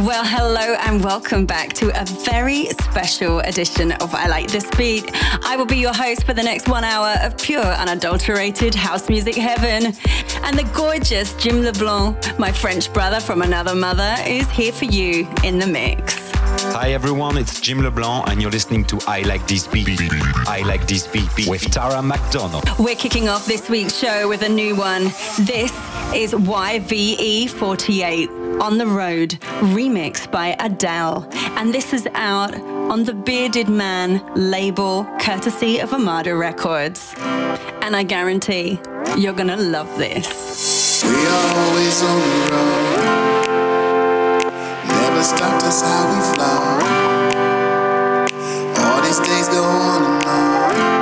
Well, hello and welcome back to a very special edition of I Like This Beat. I will be your host for the next one hour of pure, unadulterated house music heaven. And the gorgeous Jim LeBlanc, my French brother from another mother, is here for you in the mix. Hi everyone, it's Jim LeBlanc and you're listening to I Like This Beat. I Like This Beat with Tara McDonald. We're kicking off this week's show with a new one. This is YVE48 on the Road, remixed by Adele. And this is out on the Bearded Man label, courtesy of Armada Records. And I guarantee you're gonna love this. We are always on the road never stopped us how we. All these days go on and on.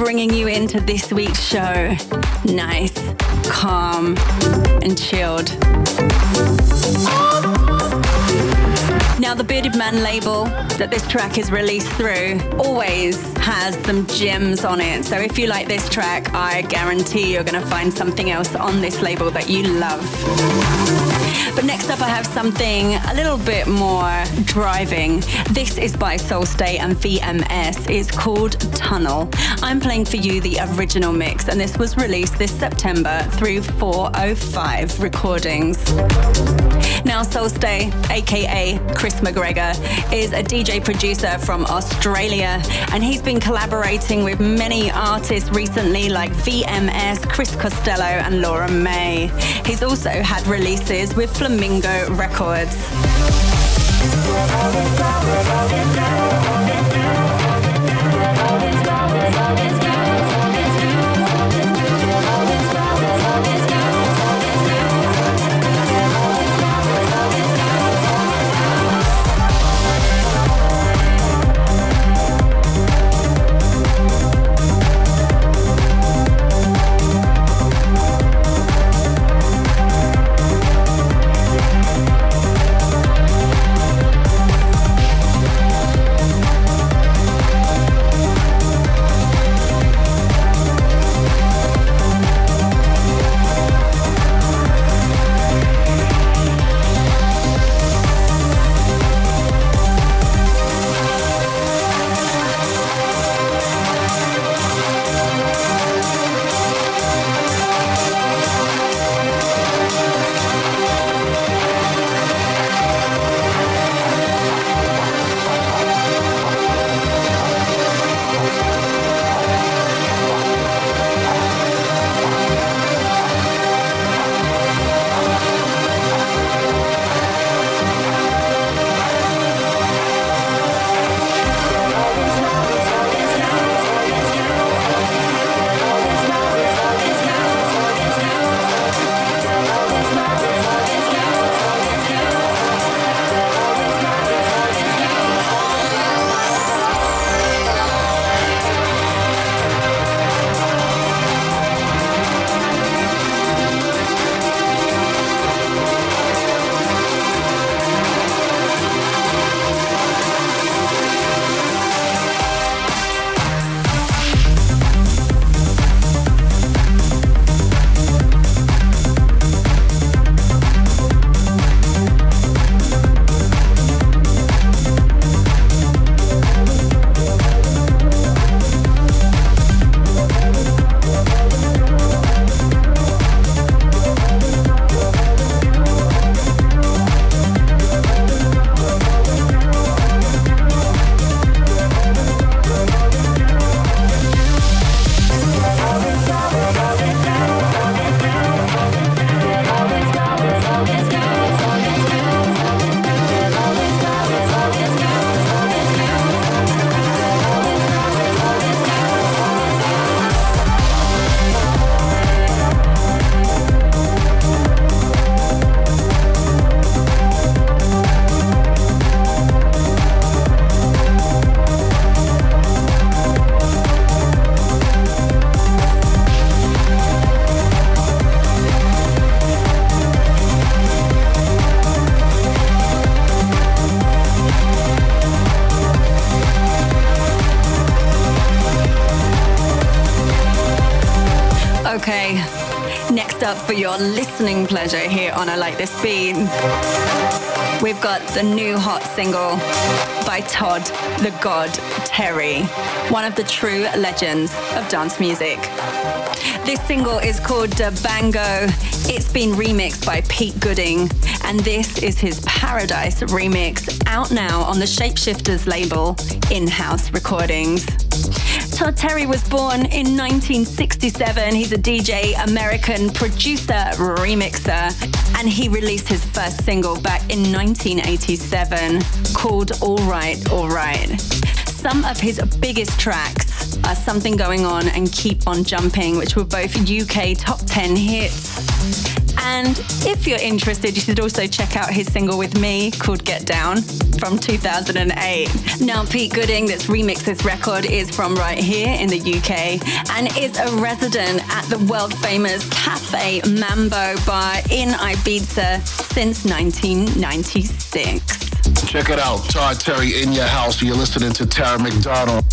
Bringing you into this week's show. Nice, calm, and chilled. Now, the Bearded Man label that this track is released through always has some gems on it. So if you like this track, I guarantee you're going to find something else on this label that you love. But next up, I have something a little bit more driving. This is by Soul State and VMS. It's called Tunnel. I'm playing for you the original mix, and this was released this September through 405 Recordings. Now, Soul State, aka Chris McGregor, is a DJ producer from Australia, and he's been collaborating with many artists recently, like VMS, Chris Costello, and Laura May. He's also had releases with Flamingo Records. For your listening pleasure here on I Like This Beat. We've got the new hot single by Todd the God Terry, one of the true legends of dance music. This single is called Bango. It's been remixed by Pete Gooding, and this is his Paradise remix out now on the Shapeshifters label, In House Recordings. Todd Terry was born in 1967. He's a DJ, American producer, remixer, and he released his first single back in 1987 called All Right, All Right. Some of his biggest tracks are Something Going On and Keep On Jumping, which were both UK top 10 hits. And if you're interested, you should also check out his single with me called Get Down from 2008. Now, Pete Gooding, that's remixed this record, is from right here in the UK and is a resident at the world famous Cafe Mambo bar in Ibiza since 1996. Check it out, Todd Terry in your house. You're listening to Tara McDonald.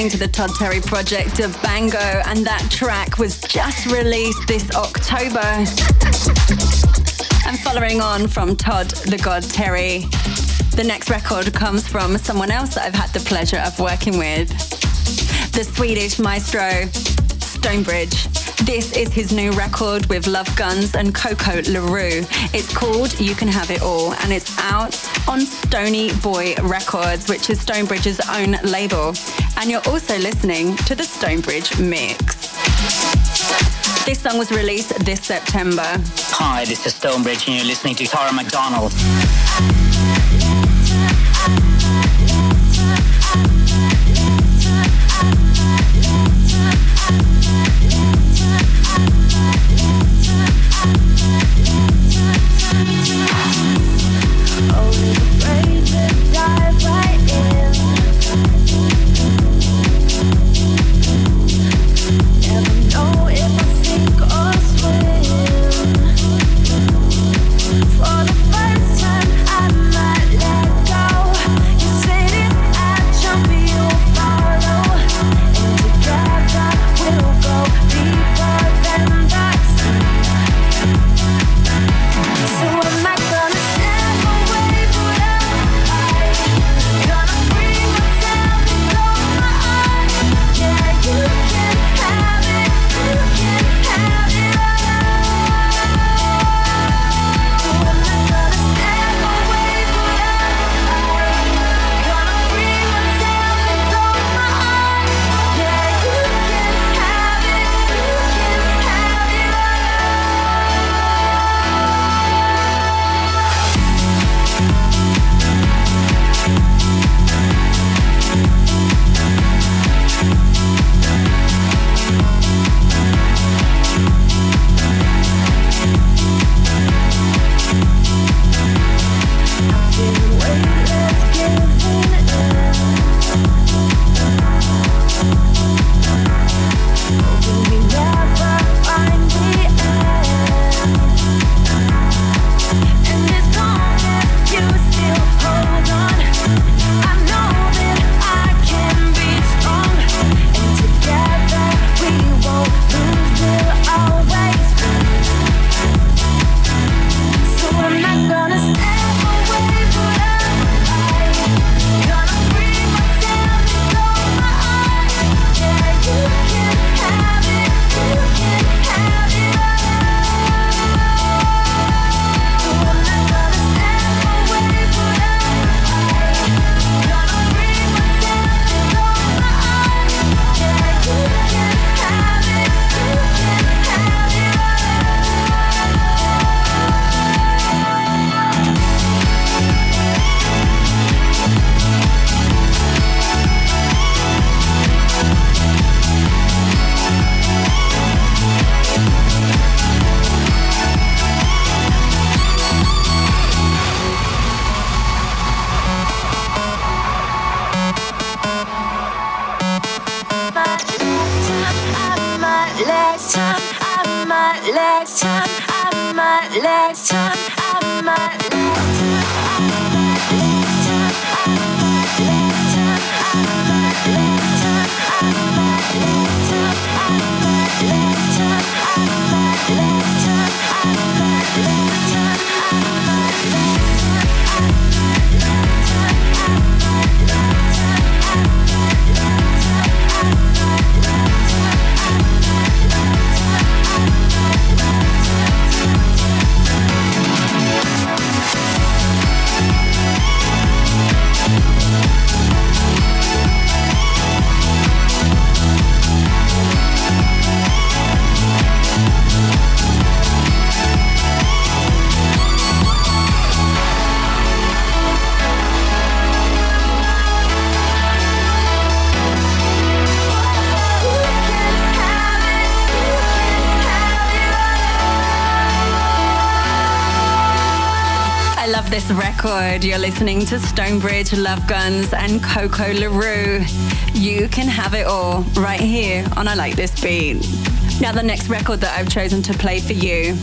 Listening to the Todd Terry project of Bango, and that track was just released this October. And following on from Todd the God Terry, the next record comes from someone else that I've had the pleasure of working with, the Swedish maestro Stonebridge. This is his new record with Love Guns and Coco LaRue. It's called You Can Have It All and it's out on Stony Boy Records, which is Stonebridge's own label. And you're also listening to the Stonebridge Mix. This song was released this September. Hi, this is Stonebridge and you're listening to Tara McDonald. Record. You're listening to Stonebridge, Love Guns, and Coco LaRue. You can have it all right here on I Like This Beat. Now, the next record that I've chosen to play for you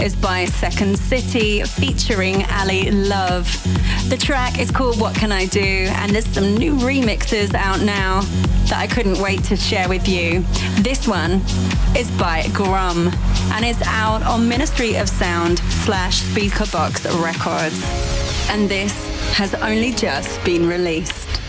is by Second City featuring Ali Love. The track is called What Can I Do? And there's some new remixes out now that I couldn't wait to share with you. This one is by Grum and it's out on Ministry of Sound slash Speakerbox Records. And this has only just been released.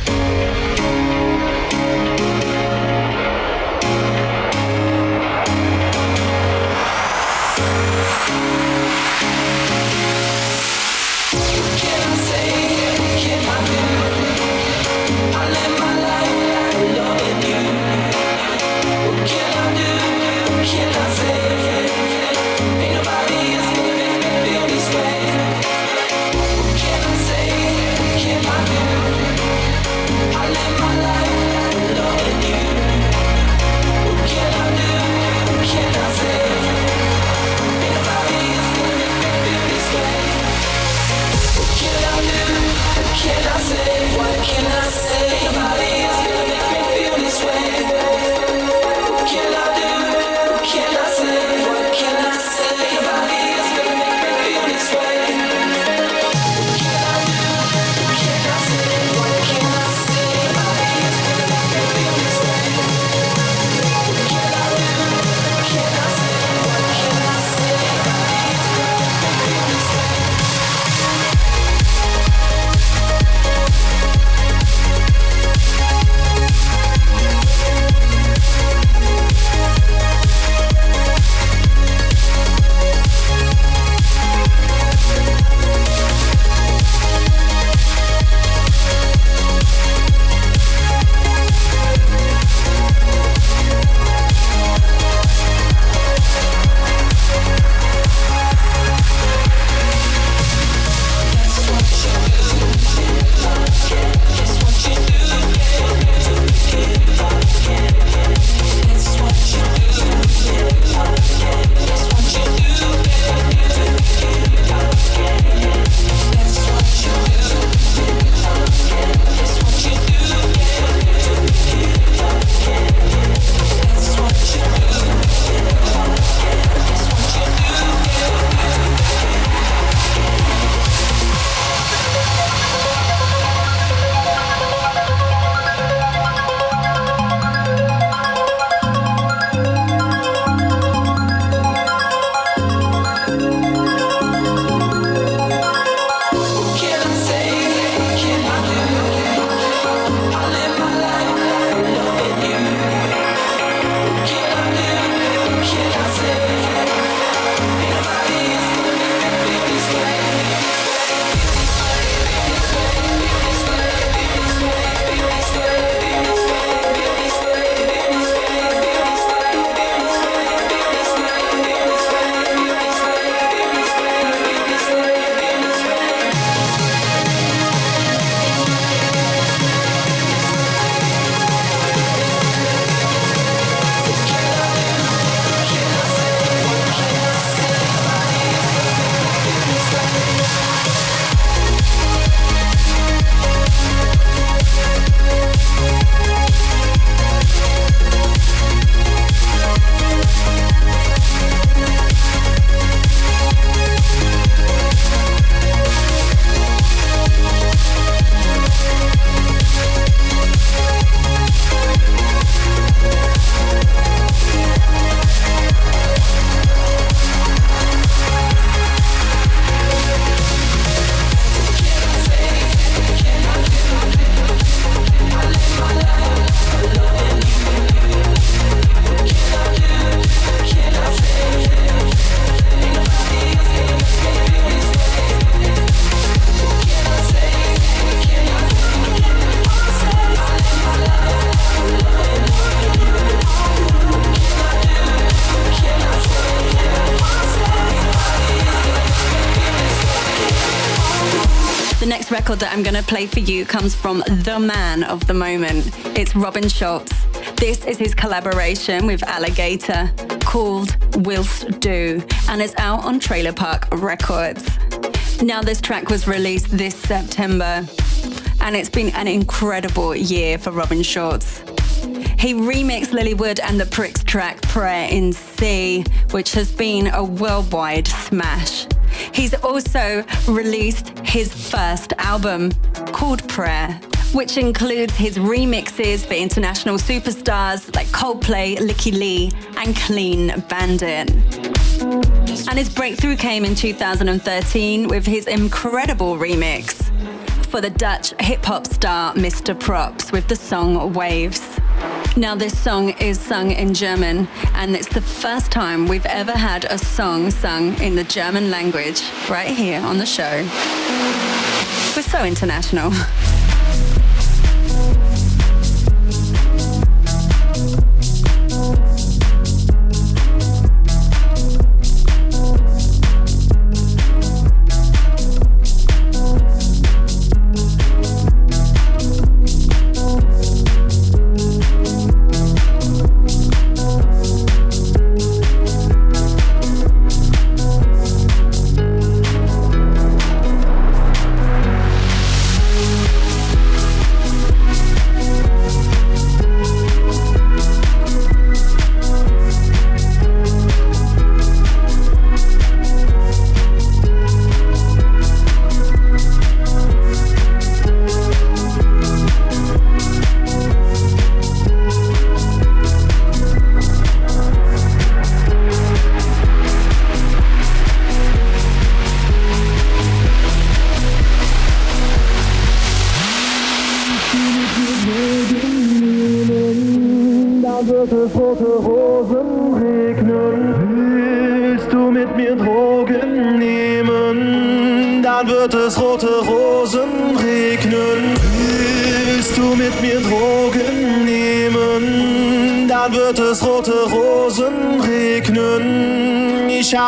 Going to play for you comes from the man of the moment. It's Robin Schulz. This is his collaboration with Alligatoah called Willst Du, and it's out on Trailer Park Records. Now, this track was released this September, and it's been an incredible year for Robin Schulz. He remixed Lilly Wood and the Pricks track Prayer in C, which has been a worldwide smash. He's also released his first album called Prayer, which includes his remixes for international superstars like Coldplay, Lykke Li, and Clean Bandit. And his breakthrough came in 2013 with his incredible remix for the Dutch hip hop star Mr. Probz with the song Waves. Now, this song is sung in German, and it's the first time we've ever had a song sung in the German language right here on the show. We're so international.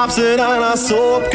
hab's in einer Soap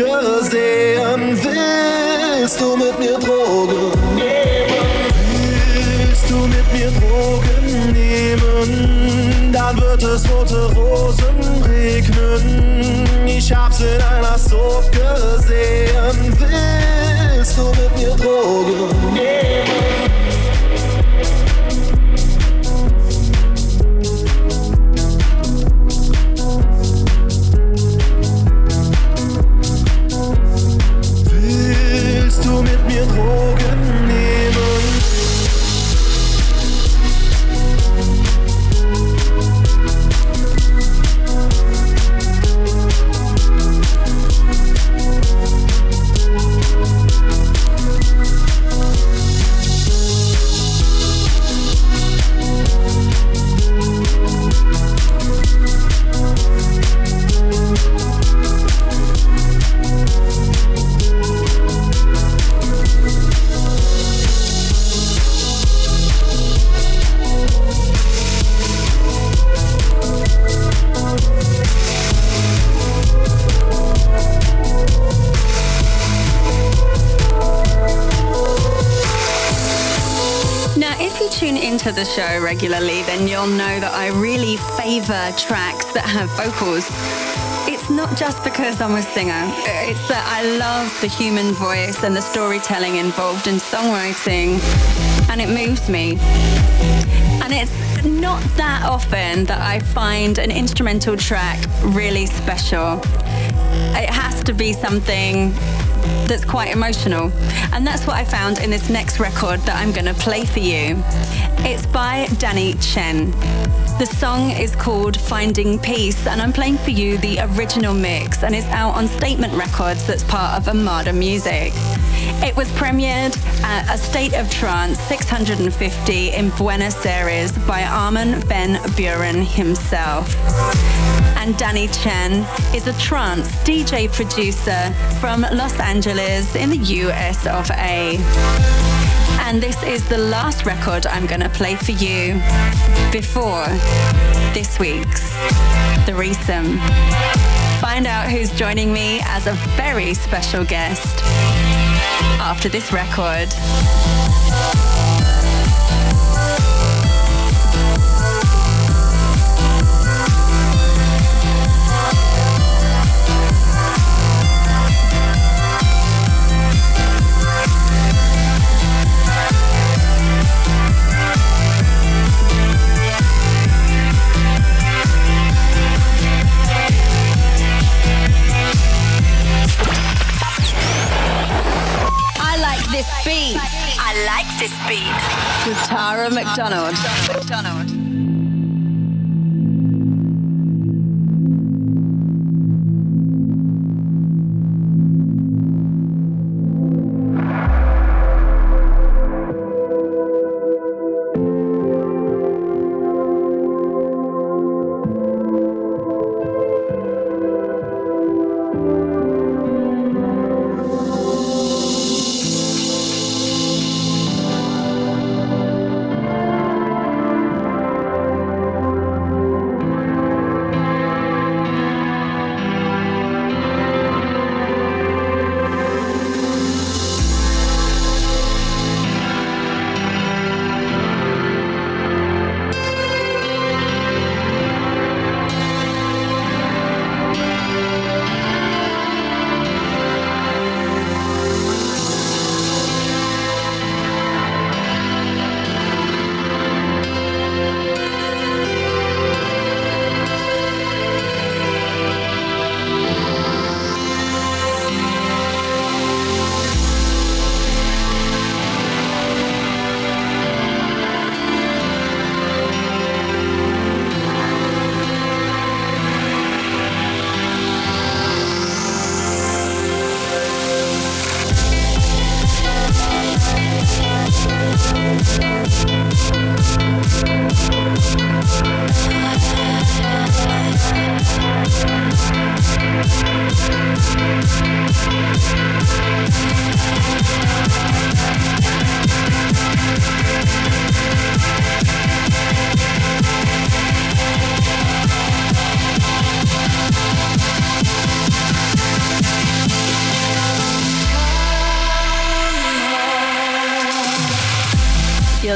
regularly, then you'll know that I really favor tracks that have vocals. It's not just because I'm a singer, it's that I love the human voice and the storytelling involved in songwriting, and it moves me. And it's not that often that I find an instrumental track really special. It has to be something that's quite emotional. And that's what I found in this next record that I'm going to play for you. It's by Danny Chen. The song is called Finding Peace, and I'm playing for you the original mix, and it's out on Statement Records that's part of Armada Music. It was premiered at a State of Trance 650 in Buenos Aires by Armin van Buuren himself. And Danny Chen is a trance DJ producer from Los Angeles in the US of A. And this is the last record I'm going to play for you before this week's The threesome. Find out who's joining me as a very special guest after this record. This beat. With Tara McDonald. McDonald.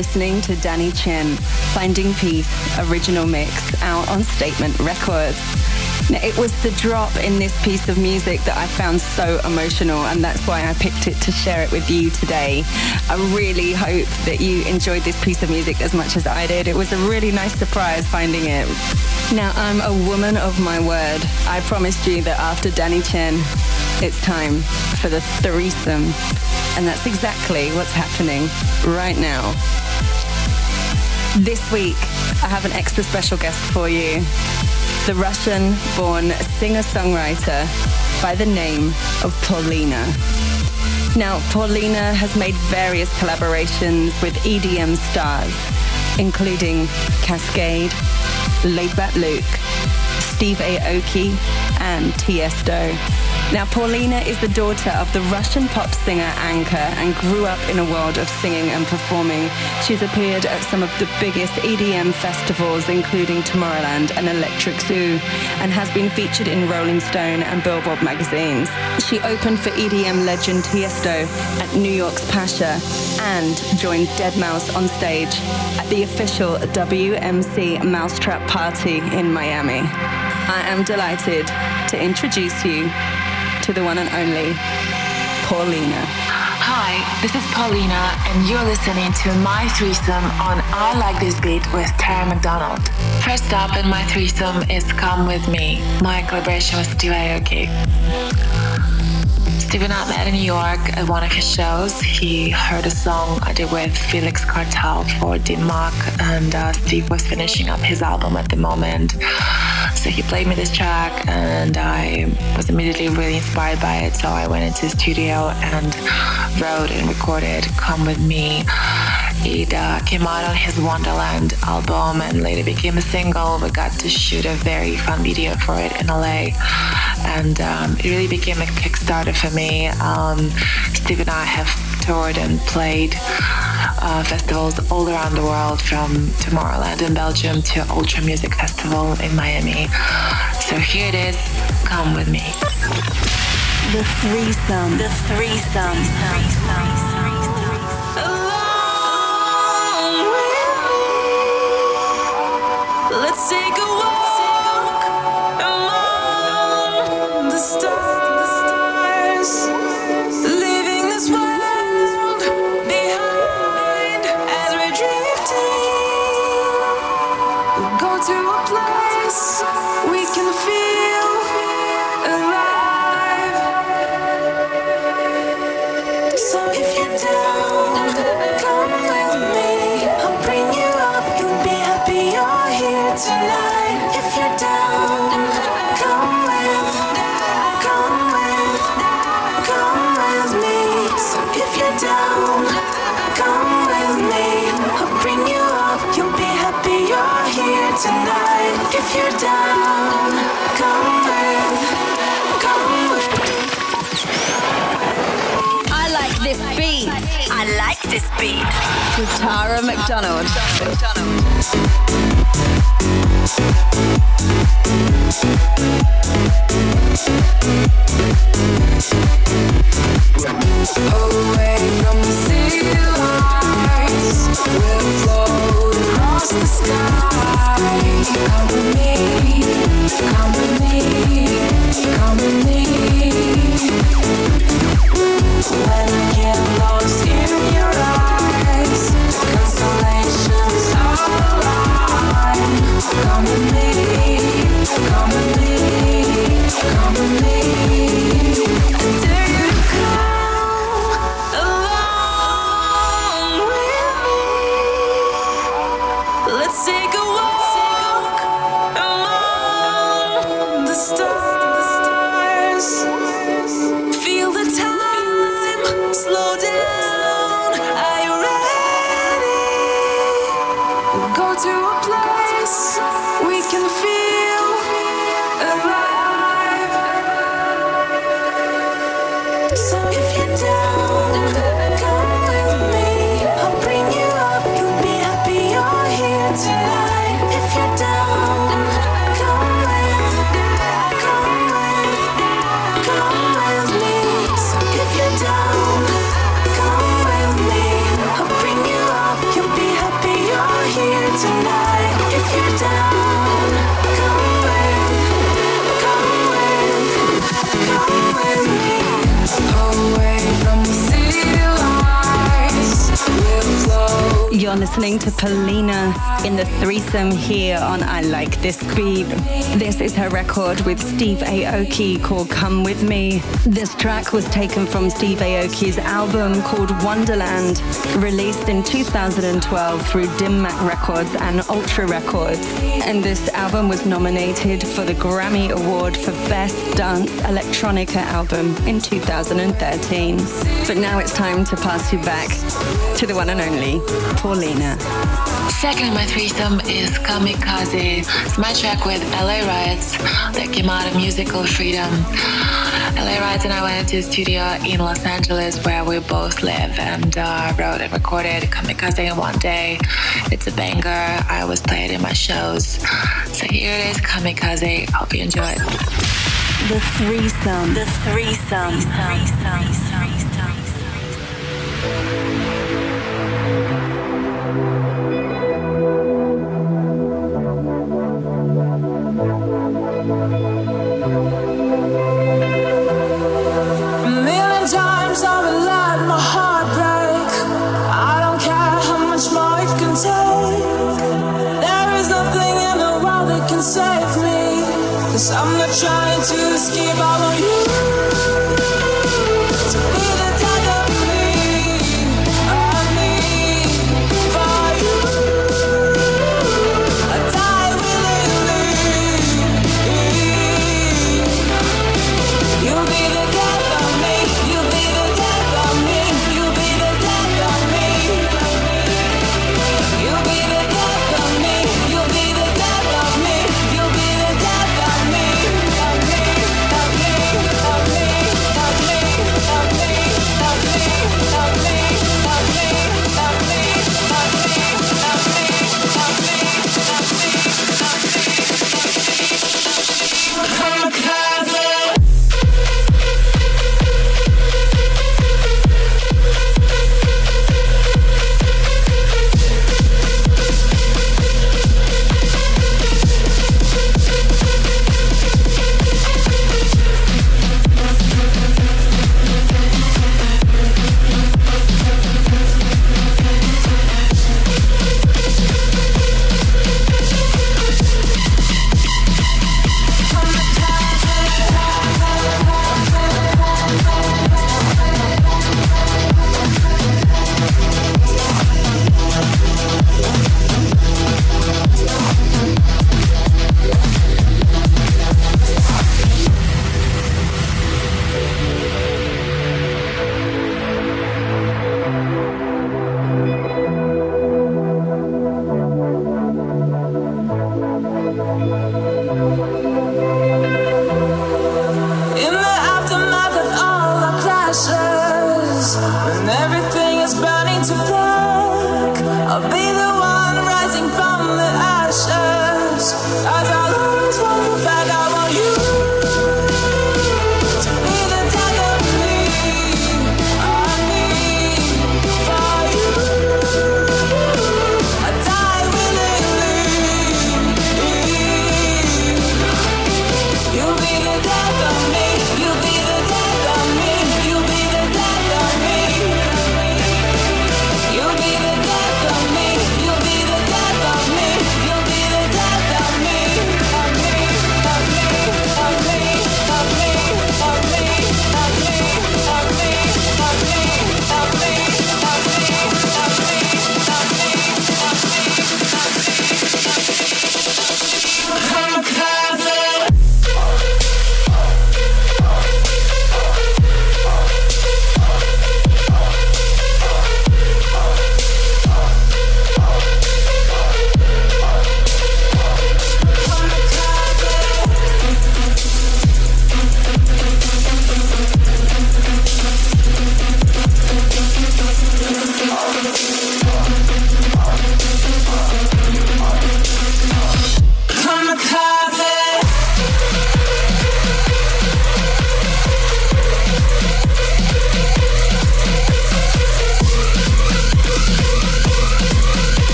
Listening to Danny Chen, Finding Peace, original mix, out on Statement Records. Now, it was the drop in this piece of music that I found so emotional, and that's why I picked it to share it with you today. I really hope that you enjoyed this piece of music as much as I did. It was a really nice surprise finding it. Now, I'm a woman of my word. I promised you that after Danny Chen, it's time for the threesome. And that's exactly what's happening right now. This week, I have an extra special guest for you. The Russian born singer songwriter by the name of Polina. Now, Polina has made various collaborations with EDM stars, including Kaskade, Laidback Luke, Steve Aoki, and Tiesto. Now, Polina is the daughter of the Russian pop singer Anka and grew up in a world of singing and performing. She's appeared at some of the biggest EDM festivals, including Tomorrowland and Electric Zoo, and has been featured in Rolling Stone and Billboard magazines. She opened for EDM legend Tiesto at New York's Pacha and joined Deadmau5 on stage at the official WMC Mousetrap party in Miami. I am delighted to introduce you to the one and only Polina. Hi, this is Polina, and you're listening to My Threesome on I Like This Beat with Tara McDonald. First up in My Threesome is Come With Me, my collaboration with Steve Aoki. Steve and I met in New York at one of his shows. He heard a song I did with Felix Cartal for Dim Mak, and uh, Steve was finishing up his album at the moment. So he played me this track, and I was immediately really inspired by it. So I went into the studio and wrote and recorded Come With Me. Uh, came out on his Wonderland album and later became a single. We got to shoot a very fun video for it in LA, and um, it really became a Kickstarter for me. Um, Steve and I have toured and played uh, festivals all around the world, from Tomorrowland in Belgium to Ultra Music Festival in Miami. So here it is. Come with me. The threesome. The threesome. Let's take a walk among the stars, Away from the city lights, we'll float come with me, come with me. Do you come You're listening to Polina in the threesome here on I Like This Beat. This is her record with Steve Aoki called Come With Me. This track was taken from Steve Aoki's album called Wonderland, released in 2012 through Dim Mak Records and Ultra Records. And this album was nominated for the Grammy Award for Best Dance Electronica Album in 2013. But now it's time to pass you back to the one and only Polina. Polina. Second in my threesome is Kamikaze. It's my track with LA Riots that came out of Musical Freedom. LA Riots and I went into the studio in Los Angeles where we both live and uh, wrote and recorded Kamikaze in one day. It's a banger. I always play it in my shows. So here it is, Kamikaze. Hope you enjoy it. The threesome. The threesome. The threesome. threesome.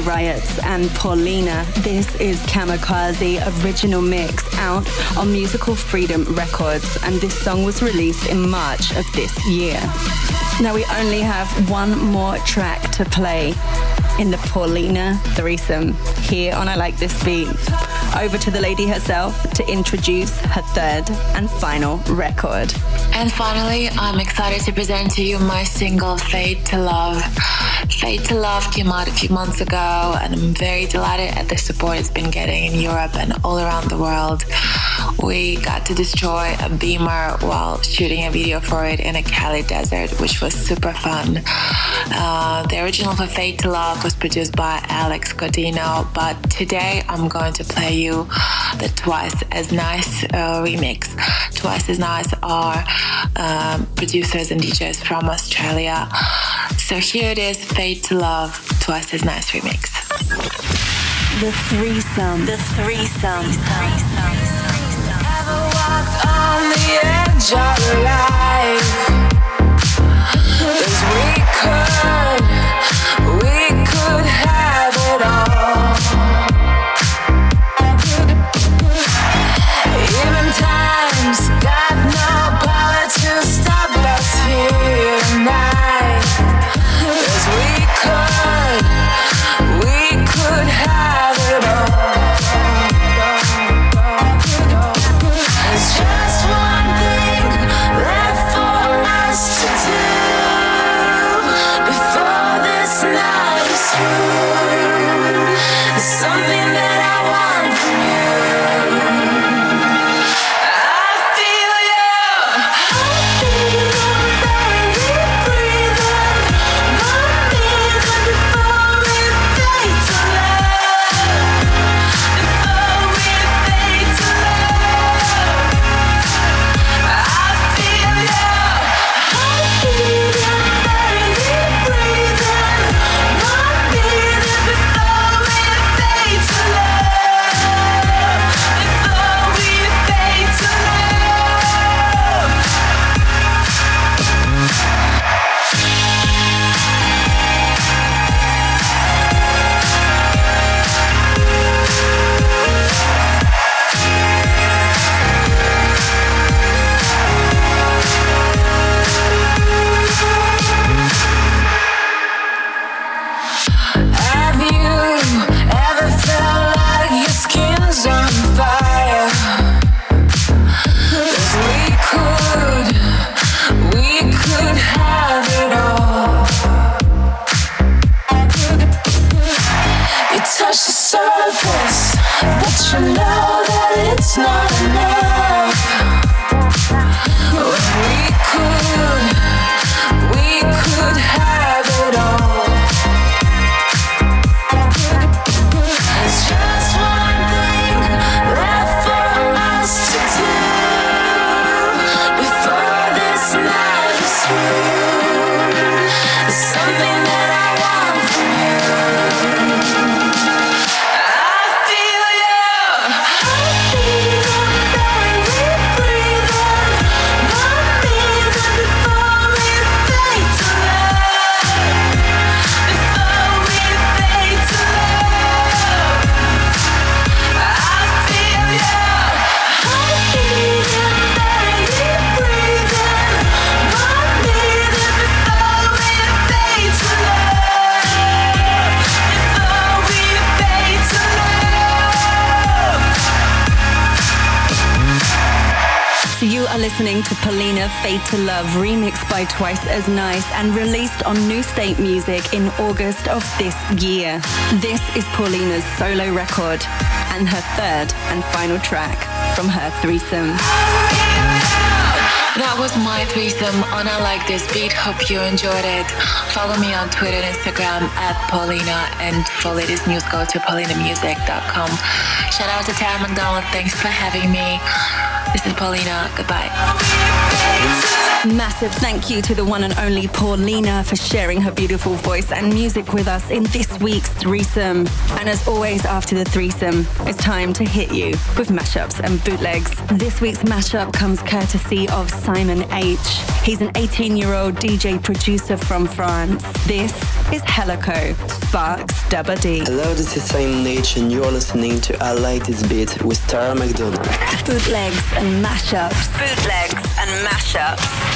Riots and Polina. This is Kamikaze original mix out on Musical Freedom Records, and this song was released in March of this year. Now we only have one more track to play in the Polina threesome here on I Like This Beat. Over to the lady herself to introduce her third and final record. And finally, I'm excited to present to you my single Fade to Love. Fade to Love came out a few months ago, and I'm very delighted at the support it's been getting in Europe and all around the world. We got to destroy a beamer while shooting a video for it in a Cali desert, which was super fun. Uh, the original for Fade to Love was produced by Alex Godino, but today I'm going to play you the Twice as Nice uh, remix. Twice as Nice are um, producers and DJs from Australia. So here it is Fade to Love, Twice as Nice remix. The threesome. The threesome. Ever we could Fade to Love, remixed by Twice as Nice and released on New State Music in August of this year. This is Polina's solo record and her third and final track from her threesome. That was my threesome on I Like This Beat. Hope you enjoyed it. Follow me on Twitter and Instagram at Polina and for latest news go to polinamusic.com. Shout out to McDonald. Thanks for having me. This is Polina. Goodbye. Massive thank you to the one and only Polina for sharing her beautiful voice and music with us in this week's threesome. And as always, after the threesome, it's time to hit you with mashups and bootlegs. This week's mashup comes courtesy of Simon H. He's an 18 year old DJ producer from France. This is Helico, Sparks Dubba D. Hello, this is Simon H, and you're listening to I Like This Beat with Tara McDonald. Bootlegs and mashups. Bootlegs and mashups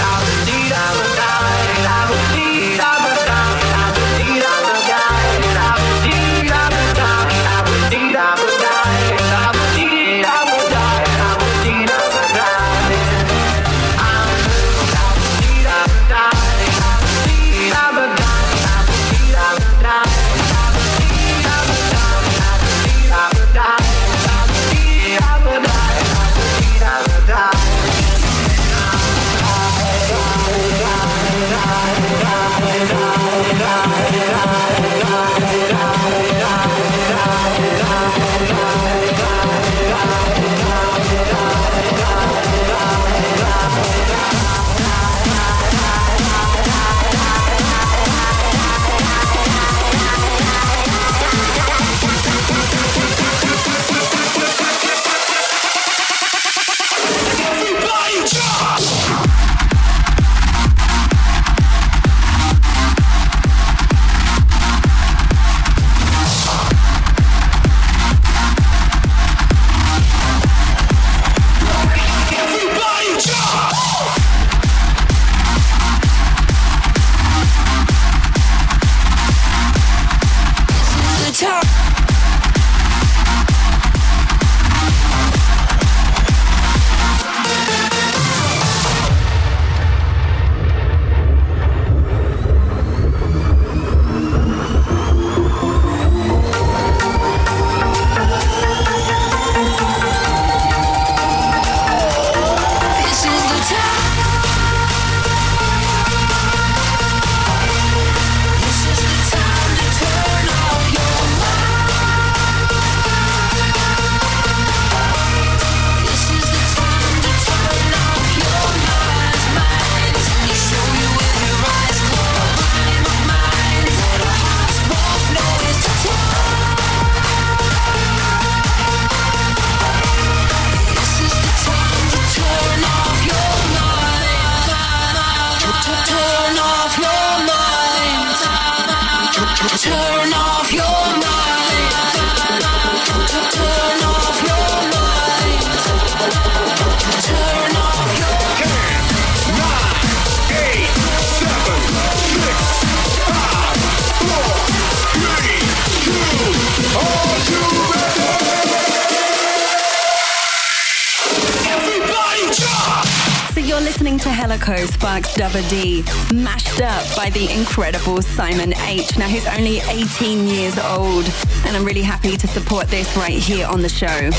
Helico Sparks Dubba D, mashed up by the incredible Simon H. Now he's only 18 years old, and I'm really happy to support this right here on the show.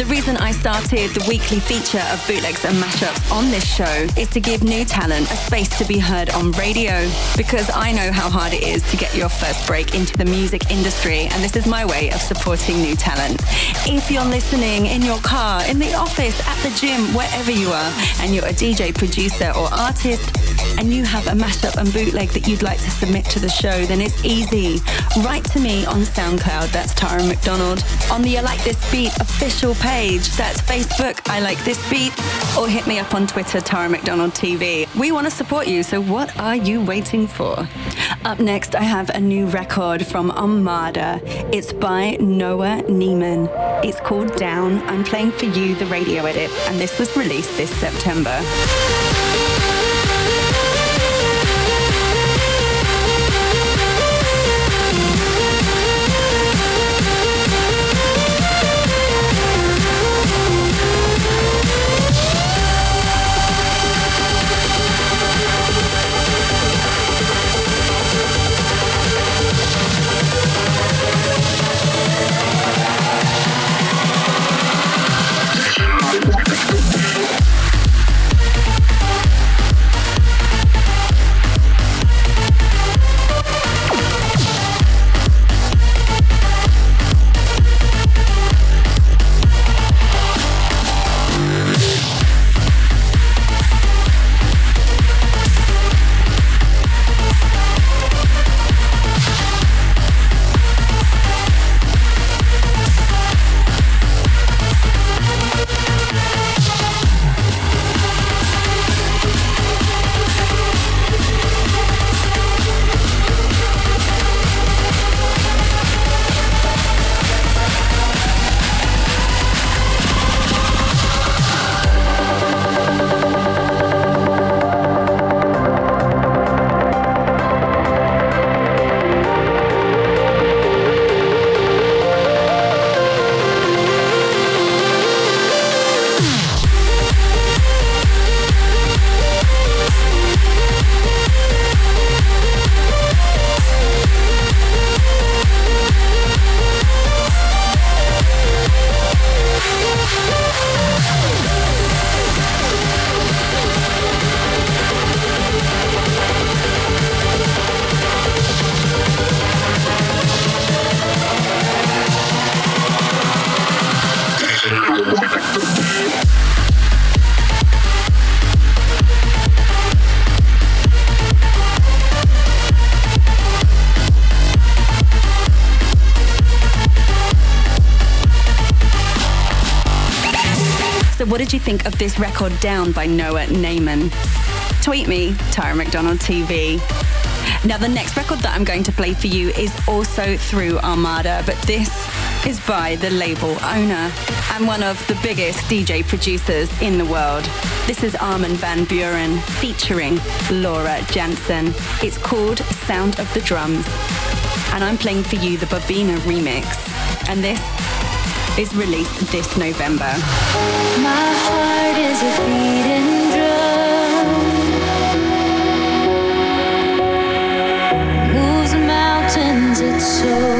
The reason I started the weekly feature of bootlegs and mashups on this show is to give new talent a space to be heard on radio because I know how hard it is to get your first break into the music industry and this is my way of supporting new talent. If you're listening in your car, in the office, at the gym, wherever you are, and you're a DJ, producer or artist, and you have a mashup and bootleg that you'd like to submit to the show, then it's easy. Write to me on SoundCloud, that's Tara McDonald. On the I Like This Beat official page, that's Facebook, I Like This Beat, or hit me up on Twitter, Tara McDonald TV. We want to support you, so what are you waiting for? Up next, I have a new record from Armada. It's by Noah Neiman. It's called Down. I'm playing for you the radio edit, and this was released this September. Think of this record Down by Noah Neiman? Tweet me, Tara McDonald TV. Now, the next record that I'm going to play for you is also through Armada, but this is by the label owner and one of the biggest DJ producers in the world. This is Armin van Buuren featuring Laura Jansen. It's called Sound of the Drums. And I'm playing for you the Bobina remix. And this is released this November. My heart is a beating drum. Moves mountains, it's so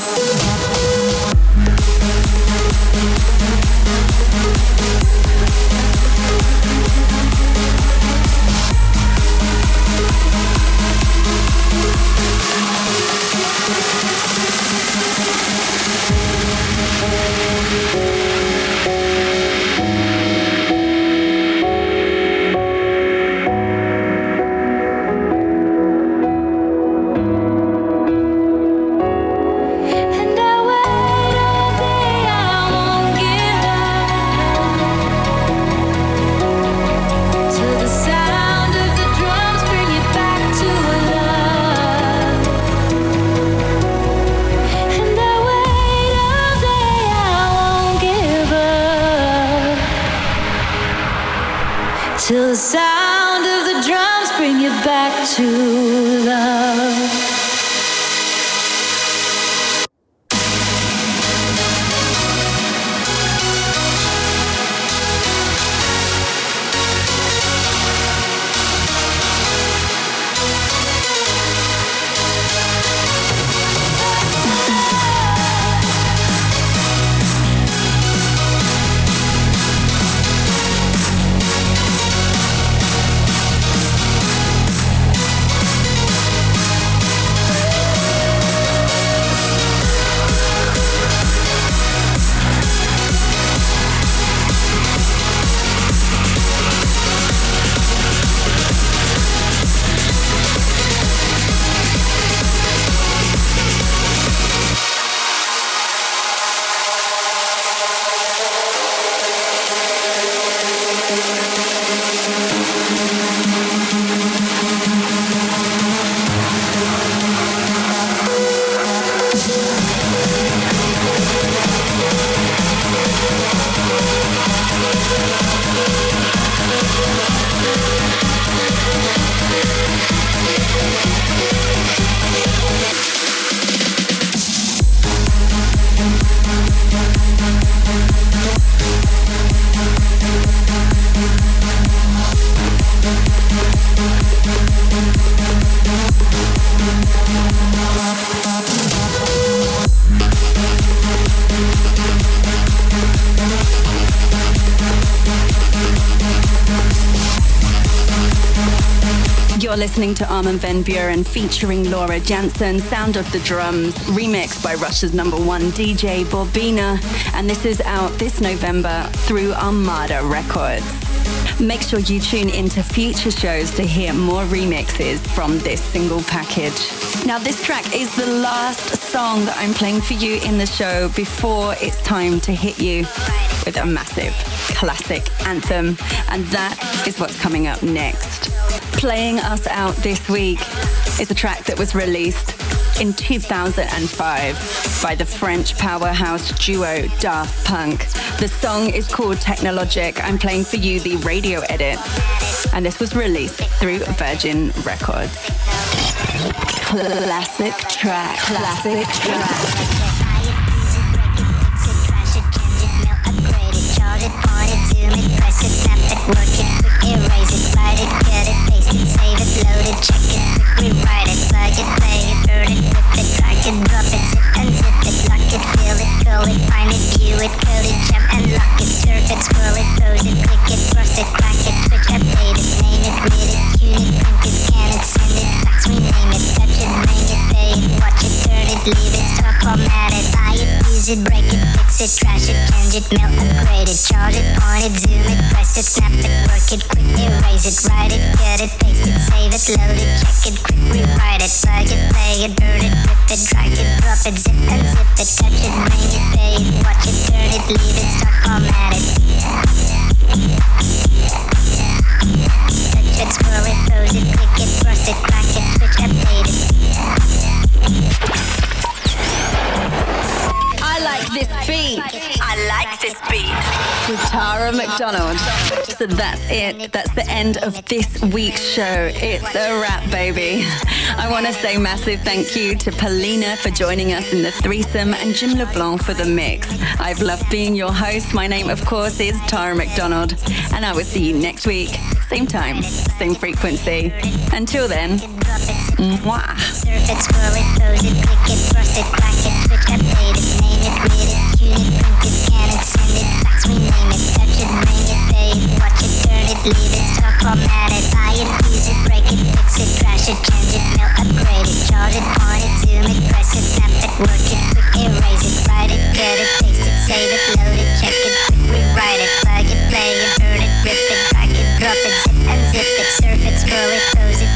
Armin van Buuren featuring Laura Jansen, Sound of the Drums, remixed by Russia's number one DJ Bobina, and this is out this November through Armada Records. Make sure you tune into future shows to hear more remixes from this single package. Now, this track is the last song that I'm playing for you in the show before it's time to hit you with a massive classic anthem, and that is what's coming up next. Playing us out this week is a track that was released in 2005 by the French powerhouse duo Daft Punk. The song is called Technologic. I'm playing for you the radio edit, and this was released through Virgin Records. Classic track, classic track. It, drop it, zip zip it, touch it, bring it, it, watch it, turn it, leave it, that's it. That's the end of this week's show. It's a wrap, baby. I want to say massive thank you to Polina for joining us in the threesome and Jim LeBlanc for the mix. I've loved being your host. My name, of course, is Tara McDonald, and I will see you next week. Same time, same frequency. Until then, mwah. leave it, talk format it, buy it, use it, break it, fix it, crash it, change it, mail, upgrade it, charge it, on it, zoom it, press it, snap it, work it, quick erase it, write it, get it, paste it, save it, load it, check it, quick rewrite it, plug it, play it, burn it, rip it, crack it, drop it, zip and zip it, surf it, scroll it, pose it.